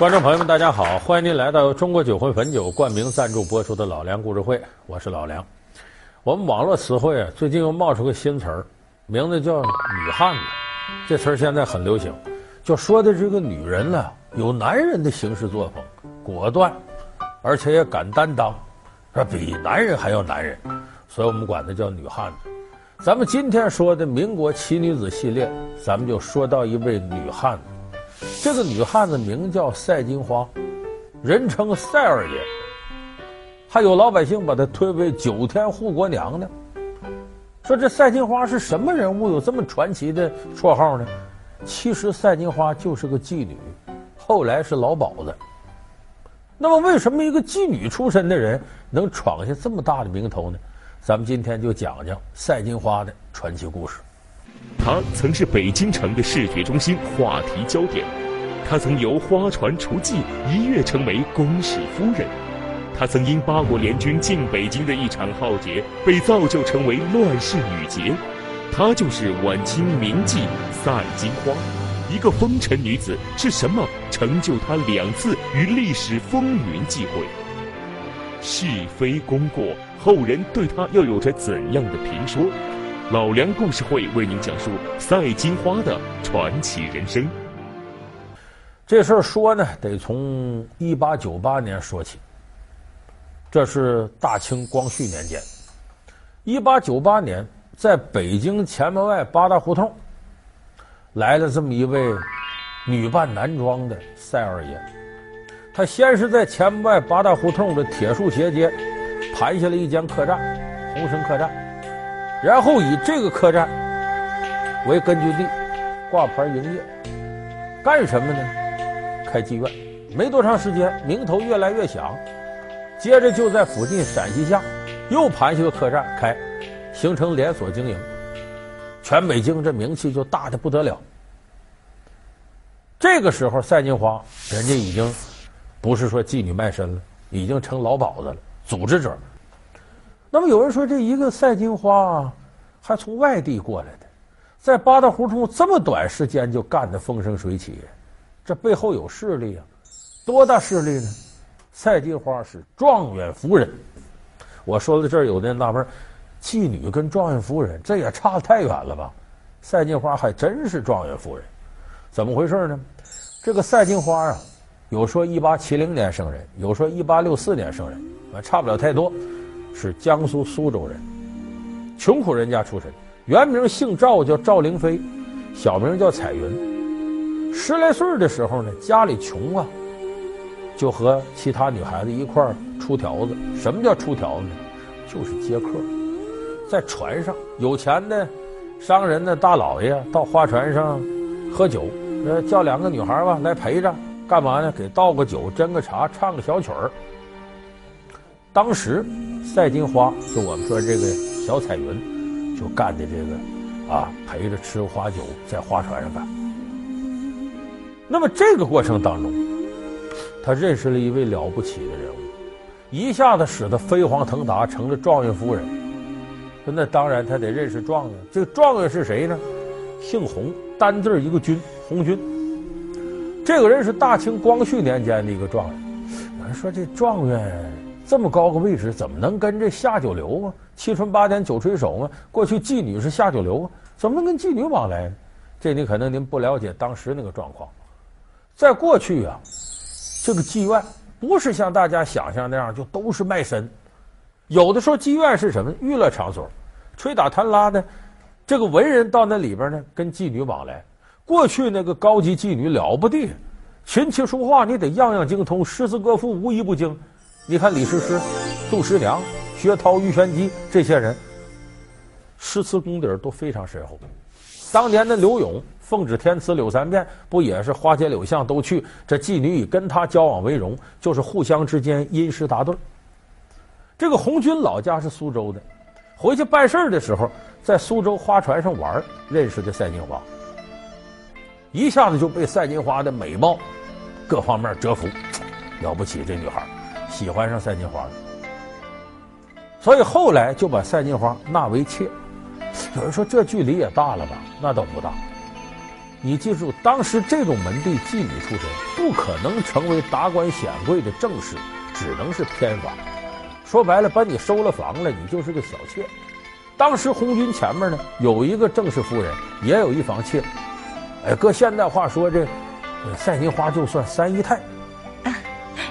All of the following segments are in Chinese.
观众朋友们，大家好！欢迎您来到由中国酒魂汾酒冠名赞助播出的《老梁故事会》，我是老梁。我们网络词汇啊，最近又冒出个新词儿，名字叫“女汉子”。这词儿现在很流行，就说的这个女人呢，有男人的行事作风，果断，而且也敢担当，说比男人还要男人，所以我们管她叫女汉子。咱们今天说的民国奇女子系列，咱们就说到一位女汉子。这个女汉子名叫赛金花，人称赛二爷，还有老百姓把她推为九天护国娘呢。说这赛金花是什么人物？有这么传奇的绰号呢？其实赛金花就是个妓女，后来是老鸨子。那么为什么一个妓女出身的人能闯下这么大的名头呢？咱们今天就讲讲赛金花的传奇故事。她曾是北京城的视觉中心、话题焦点。她曾由花船雏妓一跃成为宫使夫人。她曾因八国联军进北京的一场浩劫，被造就成为乱世女杰。她就是晚清名妓赛金花。一个风尘女子是什么成就她两次与历史风云际会？是非功过，后人对她又有着怎样的评说？老梁故事会为您讲述赛金花的传奇人生。这事儿说呢，得从一八九八年说起。这是大清光绪年间，一八九八年，在北京前门外八大胡同，来了这么一位女扮男装的赛二爷。他先是在前门外八大胡同的铁树斜街盘下了一间客栈，鸿升客栈。然后以这个客栈为根据地，挂牌营业，干什么呢？开妓院。没多长时间，名头越来越响。接着就在附近陕西巷又盘下个客栈开，形成连锁经营。全北京这名气就大的不得了。这个时候，赛金花人家已经不是说妓女卖身了，已经成老鸨子了，组织者。那么有人说，这一个赛金花还从外地过来的，在八大胡同这么短时间就干得风生水起，这背后有势力啊！多大势力呢？赛金花是状元夫人。我说到这儿，有的人纳闷：妓女跟状元夫人这也差得太远了吧？赛金花还真是状元夫人，怎么回事呢？这个赛金花啊，有说一八七零年生人，有说一八六四年生人，差不了太多。是江苏苏州人，穷苦人家出身，原名姓赵，叫赵灵飞，小名叫彩云。十来岁的时候呢，家里穷啊，就和其他女孩子一块儿出条子。什么叫出条子呢？就是接客，在船上，有钱的商人的大老爷到花船上喝酒，呃，叫两个女孩吧来陪着，干嘛呢？给倒个酒，斟个茶，唱个小曲儿。当时，赛金花就我们说这个小彩云，就干的这个啊，陪着吃花酒，在花船上干。那么这个过程当中，他认识了一位了不起的人物，一下子使得飞黄腾达，成了状元夫人。那当然他得认识状元，这个状元是谁呢？姓洪，单字一个军，洪军。这个人是大清光绪年间的一个状元。有人说这状元。这么高个位置，怎么能跟这下九流啊？七春八点九垂手啊？过去妓女是下九流啊，怎么能跟妓女往来呢？这你可能您不了解当时那个状况。在过去啊，这个妓院不是像大家想象那样就都是卖身，有的时候妓院是什么娱乐场所，吹打弹拉的，这个文人到那里边呢，跟妓女往来。过去那个高级妓女了不得，琴棋书画你得样样精通，诗词歌赋无一不精。你看李师师、杜十娘、薛涛、玉玄机这些人，诗词功底都非常深厚。当年的柳永奉旨天赐柳三变，不也是花街柳巷都去？这妓女以跟他交往为荣，就是互相之间因诗答对。这个红军老家是苏州的，回去办事儿的时候，在苏州花船上玩，认识的赛金花，一下子就被赛金花的美貌各方面折服，了不起这女孩。喜欢上赛金花了，所以后来就把赛金花纳为妾。有人说这距离也大了吧？那倒不大。你记住，当时这种门第妓女出身，不可能成为达官显贵的正室，只能是偏房。说白了，把你收了房了，你就是个小妾。当时红军前面呢，有一个正式夫人，也有一房妾。哎，搁现代话说，这赛金花就算三姨太。啊，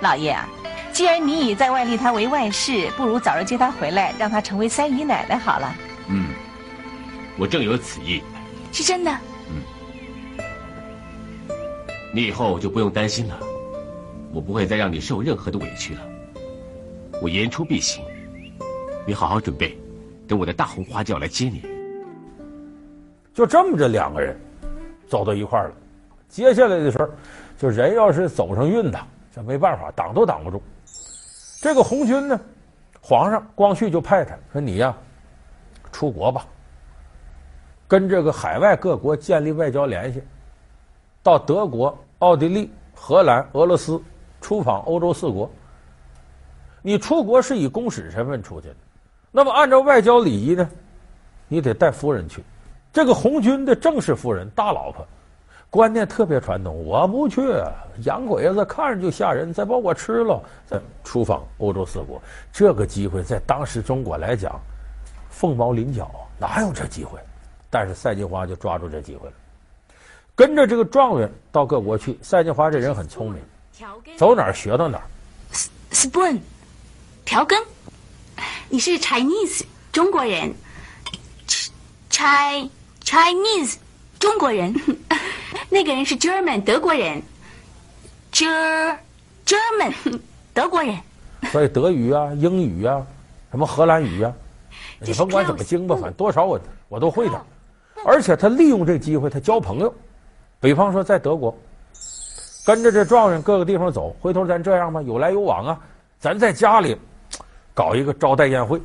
老爷啊，既然你已在外立她为外室，不如早日接她回来，让她成为三姨奶奶好了。嗯，我正有此意。是真的。你以后就不用担心了，我不会再让你受任何的委屈了。我言出必行，你好好准备，等我的大红花轿来接你。就这么着，两个人走到一块儿了。接下来的事儿，就人要是走上运的，这没办法，挡都挡不住。这个红军呢，皇上光绪就派他说：“你呀，出国吧，跟这个海外各国建立外交联系，到德国、奥地利、荷兰、俄罗斯出访欧洲四国。”你出国是以公使身份出去的，那么按照外交礼仪呢，你得带夫人去。这个红军的正式夫人大老婆，观念特别传统，我不去，洋鬼子看着就吓人，再把我吃了。再出访欧洲四国，这个机会在当时中国来讲，凤毛麟角，哪有这机会？但是赛金花就抓住这机会了，跟着这个状元到各国去。赛金花这人很聪明，走哪儿学到哪儿。Spoon。调羹，你是 Chinese 中国人，Ch Chinese 中国人，那个人是 German 德国人，Ger German 德国人。所以德语啊、英语啊、什么荷兰语啊，你甭管怎么精吧，反正多少我我都会的。而且他利用这机会，他交朋友。比方说在德国，跟着这状元各个地方走，回头咱这样吧，有来有往啊，咱在家里。搞一个招待宴会，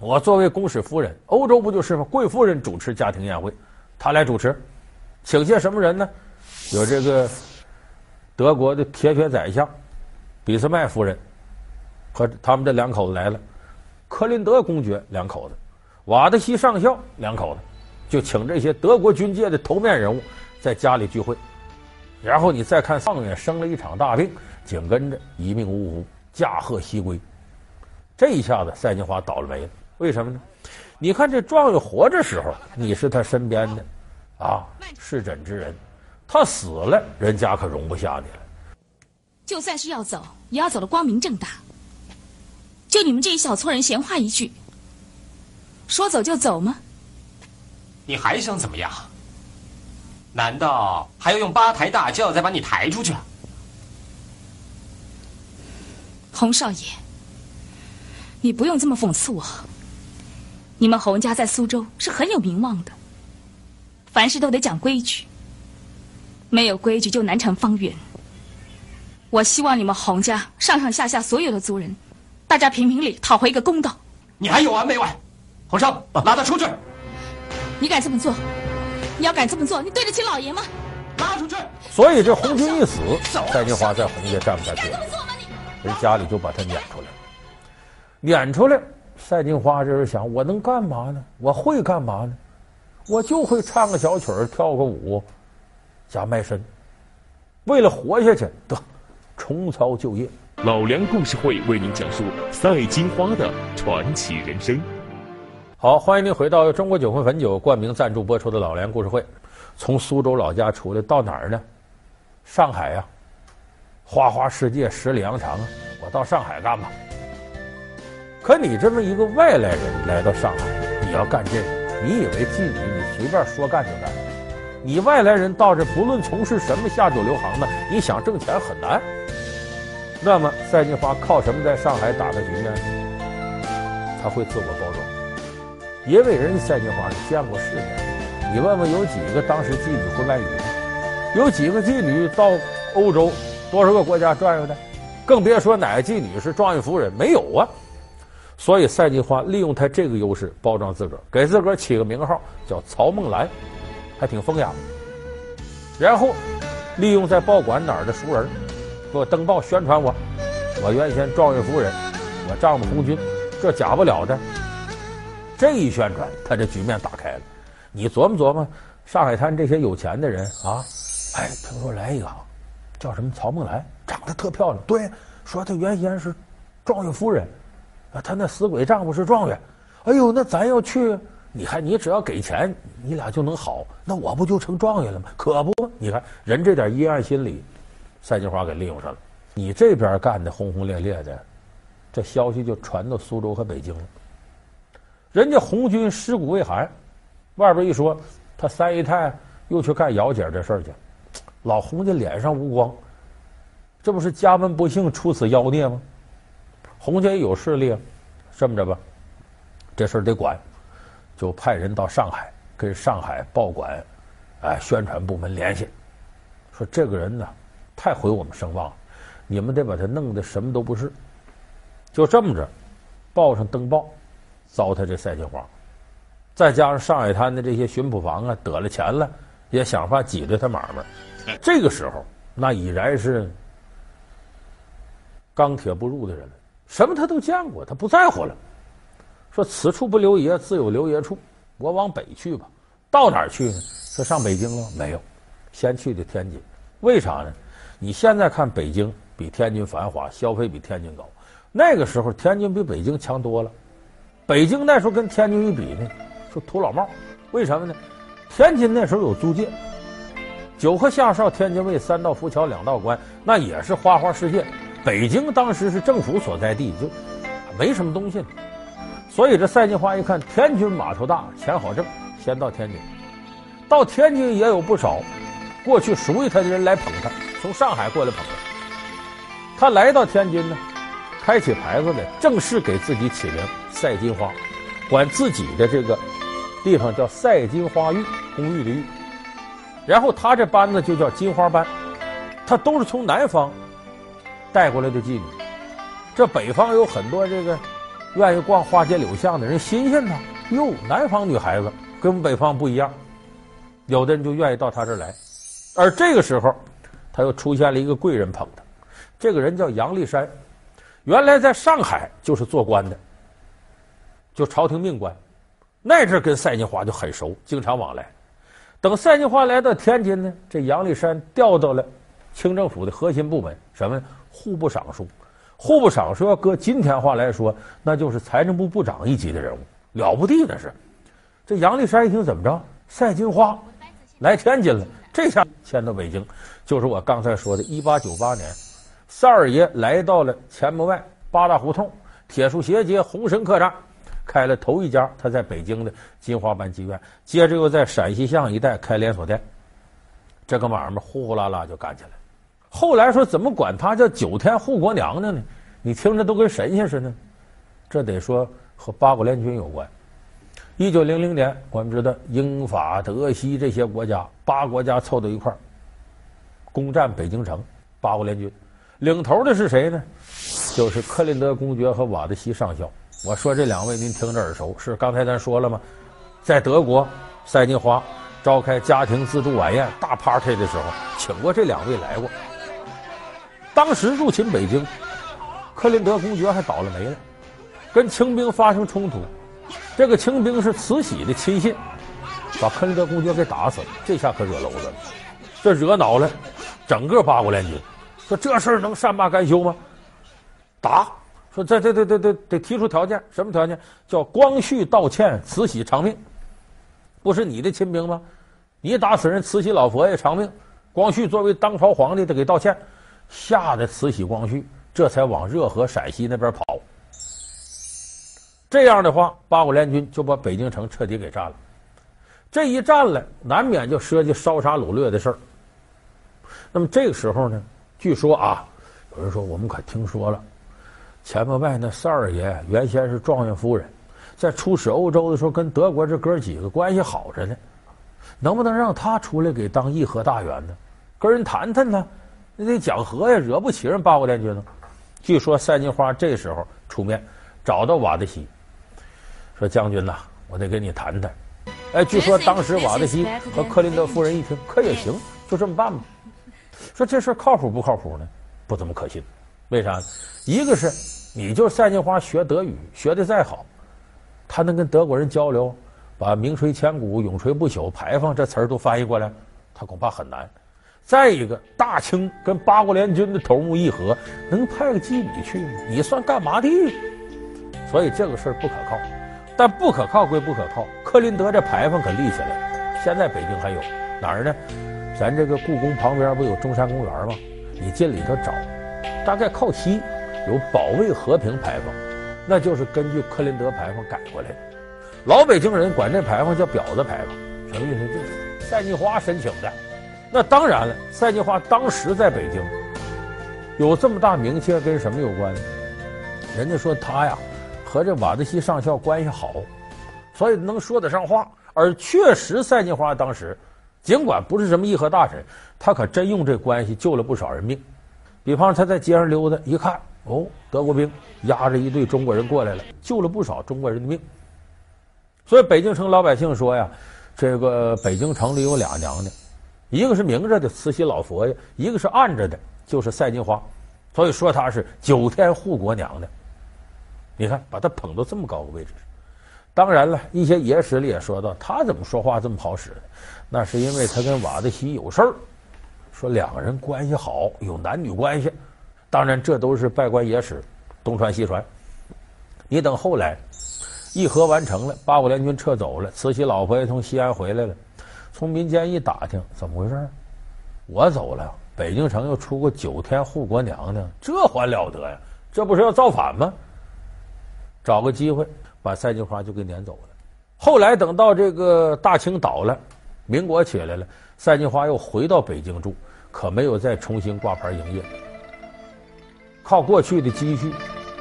我作为公使夫人，欧洲不就是吗？贵夫人主持家庭宴会，她来主持，请些什么人呢？有这个德国的铁血宰相俾斯麦夫人和他们这两口子来了，克林德公爵两口子，瓦德西上校两口子，就请这些德国军界的头面人物在家里聚会，然后你再看状元生了一场大病，紧跟着一命呜呼，驾鹤西归。这一下子，赛金花倒了霉了。为什么呢？你看这状元活着时候，你是他身边的啊侍枕之人，他死了，人家可容不下你了。就算是要走，也要走得光明正大。就你们这一小撮人闲话一句，说走就走吗？你还想怎么样？难道还要用八抬大轿再把你抬出去？洪少爷。你不用这么讽刺我。你们洪家在苏州是很有名望的，凡事都得讲规矩，没有规矩就难成方圆。我希望你们洪家上上下下所有的族人，大家评评理，讨回一个公道。你还有完没完？洪少，拉他出去！你敢这么做？你要敢这么做，你对得起老爷吗？拉出去！所以这红军一死，赛金花在红家站不下去了，人家里就把他撵出来。撵出来，赛金花这是想：我能干嘛呢？我会干嘛呢？我就会唱个小曲儿，跳个舞，加卖身。为了活下去，得重操旧业。老梁故事会为您讲述赛金花的传奇人生。好，欢迎您回到中国酒魂汾酒冠名赞助播出的老梁故事会。从苏州老家出来到哪儿呢？上海呀、花花世界，十里洋场啊！我到上海干吧？可你这么一个外来人来到上海，你要干这个，你以为妓女你随便说干就干？你外来人到这，不论从事什么下九流行的，你想挣钱很难。那么赛金花靠什么在上海打的局呢？他会自我包，因为人家赛金花是见过世面。你问问有几个当时妓女会外语？有几个妓女到欧洲多少个国家转悠的？更别说哪个妓女是状元夫人，没有啊。所以赛金花利用他这个优势包装自个儿，给自个儿起个名号叫曹梦兰，还挺风雅。然后利用在报馆哪儿的熟人给我登报宣传我，我原先状元夫人，我丈夫红军，这假不了的。这一宣传，他这局面打开了。你琢磨琢磨，上海滩这些有钱的人啊，哎，听说来一个叫什么曹梦兰，长得特漂亮。对，说她原先是状元夫人，啊，她那死鬼丈夫是状元。哎呦，那咱要去，你看你只要给钱，你俩就能好，那我不就成状元了吗？可不，你看人这点阴暗心理，赛金花给利用上了。你这边干的轰轰烈烈的，这消息就传到苏州和北京了。人家红军尸骨未寒，外边一说他三姨太又去干姚姐这事儿去，老洪家脸上无光，这不是家门不幸出此妖孽吗？洪家也有势力啊，这么着吧，这事儿得管，就派人到上海跟上海报馆，哎，宣传部门联系，说这个人呢，太毁我们声望了。你们得把他弄得什么都不是，就这么着，报上登报，糟蹋这赛金花，再加上上海滩的这些巡捕房啊，得了钱了，也想法挤兑他买卖。这个时候，那已然是钢铁不入的人了，什么他都见过，他不在乎了。说此处不留爷，自有留爷处，我往北去吧。到哪儿去呢？说上北京了？没有，先去的天津。为啥呢？你现在看北京。比天津繁华，消费比天津高。那个时候，天津比北京强多了。北京那时候跟天津一比呢，说土老帽。为什么呢？天津那时候有租界，九河下哨，天津卫，三道浮桥，两道关，那也是花花世界。北京当时是政府所在地，就没什么东西。所以这赛金花一看，天津码头大，钱好挣，先到天津。到天津也有不少过去熟悉他的人来捧他，从上海过来捧他。他来到天津呢，开起牌子来，正式给自己起名赛金花，管自己的这个地方叫赛金花寓，公寓的寓。然后他这班子就叫金花班，他都是从南方带过来的妓女。这北方有很多这个愿意逛花街柳巷的人，新鲜呐，哟，南方女孩子跟北方不一样，有的人就愿意到他这儿来。而这个时候，他又出现了一个贵人捧他。这个人叫杨立山，原来在上海就是做官的，就朝廷命官，那阵跟赛金花就很熟，经常往来。等赛金花来到天津呢，这杨立山调到了清政府的核心部门，什么？户部尚书。户部尚书要搁今天话来说，那就是财政部部长一级的人物，了不地那是。这杨立山一听怎么着，赛金花来天津了，这下迁到北京，就是我刚才说的，一八九八年。赛二爷来到了前门外八大胡同铁树斜街红神客栈，开了头一家他在北京的金花班妓院，接着又在陕西巷一带开连锁店，这个买卖呼呼啦啦就干起来。后来说怎么管他叫九天护国娘娘呢？你听着都跟神仙似的。这得说和八国联军有关。一九零零年，我们知道英法德西这些国家八国家凑到一块儿，攻占北京城，八国联军。领头的是谁呢？就是克林德公爵和瓦德西上校。我说这两位您听着耳熟，是刚才咱说了吗？在德国，赛金花召开家庭自助晚宴大 party 的时候，请过这两位来过。当时入侵北京，克林德公爵还倒了霉了，跟清兵发生冲突。这个清兵是慈禧的亲信，把克林德公爵给打死了。这下可惹篓子了，这惹恼了整个八国联军。说这事儿能善罢甘休吗？打！说这这这这这得提出条件，什么条件？叫光绪道歉，慈禧偿命。不是你的亲兵吗？你打死人，慈禧老佛爷偿命。光绪作为当朝皇帝，得给道歉。吓得慈禧、光绪这才往热河、陕西那边跑。这样的话，八国联军就把北京城彻底给占了。这一占了，难免就涉及烧杀掳掠的事儿。那么这个时候呢？据说啊，有人说我们可听说了，前门外那赛二爷原先是状元夫人，在出使欧洲的时候跟德国这哥几个关系好着呢，能不能让他出来给当议和大员呢？跟人谈谈呢？那得讲和呀，惹不起人八国联军呢。据说赛金花这时候出面找到瓦德西，说将军呐，我得跟你谈谈。哎，据说当时瓦德西和克林德夫人一听，可也行，就这么办吧。说这事靠谱不靠谱呢？不怎么可信。为啥？一个是，你就赛金花学德语学的再好，他能跟德国人交流，把“名垂千古，永垂不朽”牌坊这词儿都翻译过来，他恐怕很难。再一个，大清跟八国联军的头目议和，能派个妓女去吗？你算干嘛的？所以这个事儿不可靠。但不可靠归不可靠，克林德这牌坊可立起来了。现在北京还有哪儿呢？咱这个故宫旁边不有中山公园吗？你进里头找，大概靠西有保卫和平牌坊，那就是根据克林德牌坊改过来的。老北京人管这牌坊叫婊子牌坊，什么意思？就是赛金花申请的。那当然了，赛金花当时在北京有这么大名气，跟什么有关呢？人家说他呀和这瓦德西上校关系好，所以能说得上话。而确实，赛金花当时尽管不是什么议和大臣，他可真用这关系救了不少人命。比方他在街上溜达，一看哦，德国兵押着一队中国人过来了，救了不少中国人的命。所以北京城老百姓说呀，这个北京城里有俩娘娘。一个是明着的慈禧老佛爷，一个是暗着的，就是赛金花，所以说她是九天护国娘娘。你看，把她捧到这么高的位置上。当然了，一些野史里也说到，她怎么说话这么好使？那是因为她跟瓦德西有事儿，说两个人关系好，有男女关系。当然，这都是稗官野史，东传西传。你等后来议和完成了，八国联军撤走了，慈禧老婆也从西安回来了。从民间一打听，怎么回事？我走了，北京城又出个九天护国娘娘，这还了得呀？这不是要造反吗？找个机会把赛金花就给撵走了。后来等到这个大清倒了，民国起来了，赛金花又回到北京住，可没有再重新挂牌营业。靠过去的积蓄，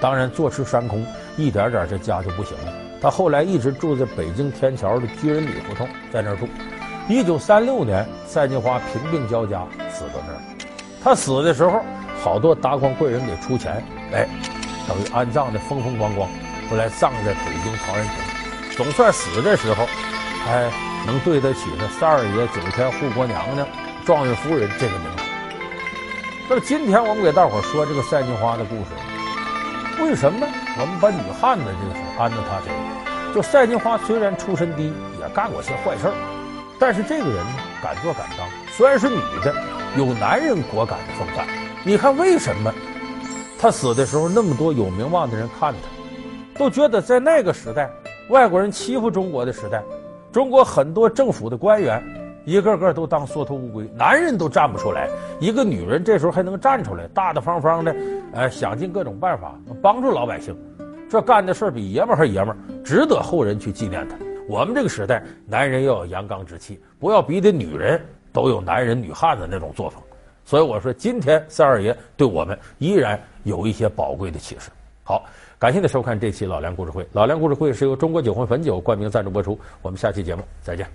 当然坐吃山空，一点点这家就不行了。他后来一直住在北京天桥的居仁里胡同，在那儿住。一九三六年，赛金花贫病交加，死到那儿。他死的时候，好多达官贵人给出钱，哎，等于安葬的风风光光。后来葬在北京陶然亭，总算死的时候，哎，能对得起那三二爷、九天护国娘娘、状元夫人这个名。那么今天我们给大伙说这个赛金花的故事，为什么我们把女汉子这个事安到她身上？就赛金花虽然出身低，也干过些坏事儿。但是这个人呢，敢做敢当，虽然是女的，有男人果敢的风范。你看为什么她死的时候那么多有名望的人看她，都觉得在那个时代，外国人欺负中国的时代，中国很多政府的官员一个个都当缩头乌龟，男人都站不出来，一个女人这时候还能站出来，大大方方的，呃，想尽各种办法帮助老百姓，这干的事儿比爷们儿还爷们儿，值得后人去纪念他。我们这个时代，男人要有阳刚之气，不要逼得女人都有男人女汉子那种作风。所以我说，今天三二爷对我们依然有一些宝贵的启示。好，感谢您收看这期老梁故事会。老梁故事会是由中国酒魂汾酒冠名赞助播出。我们下期节目再见。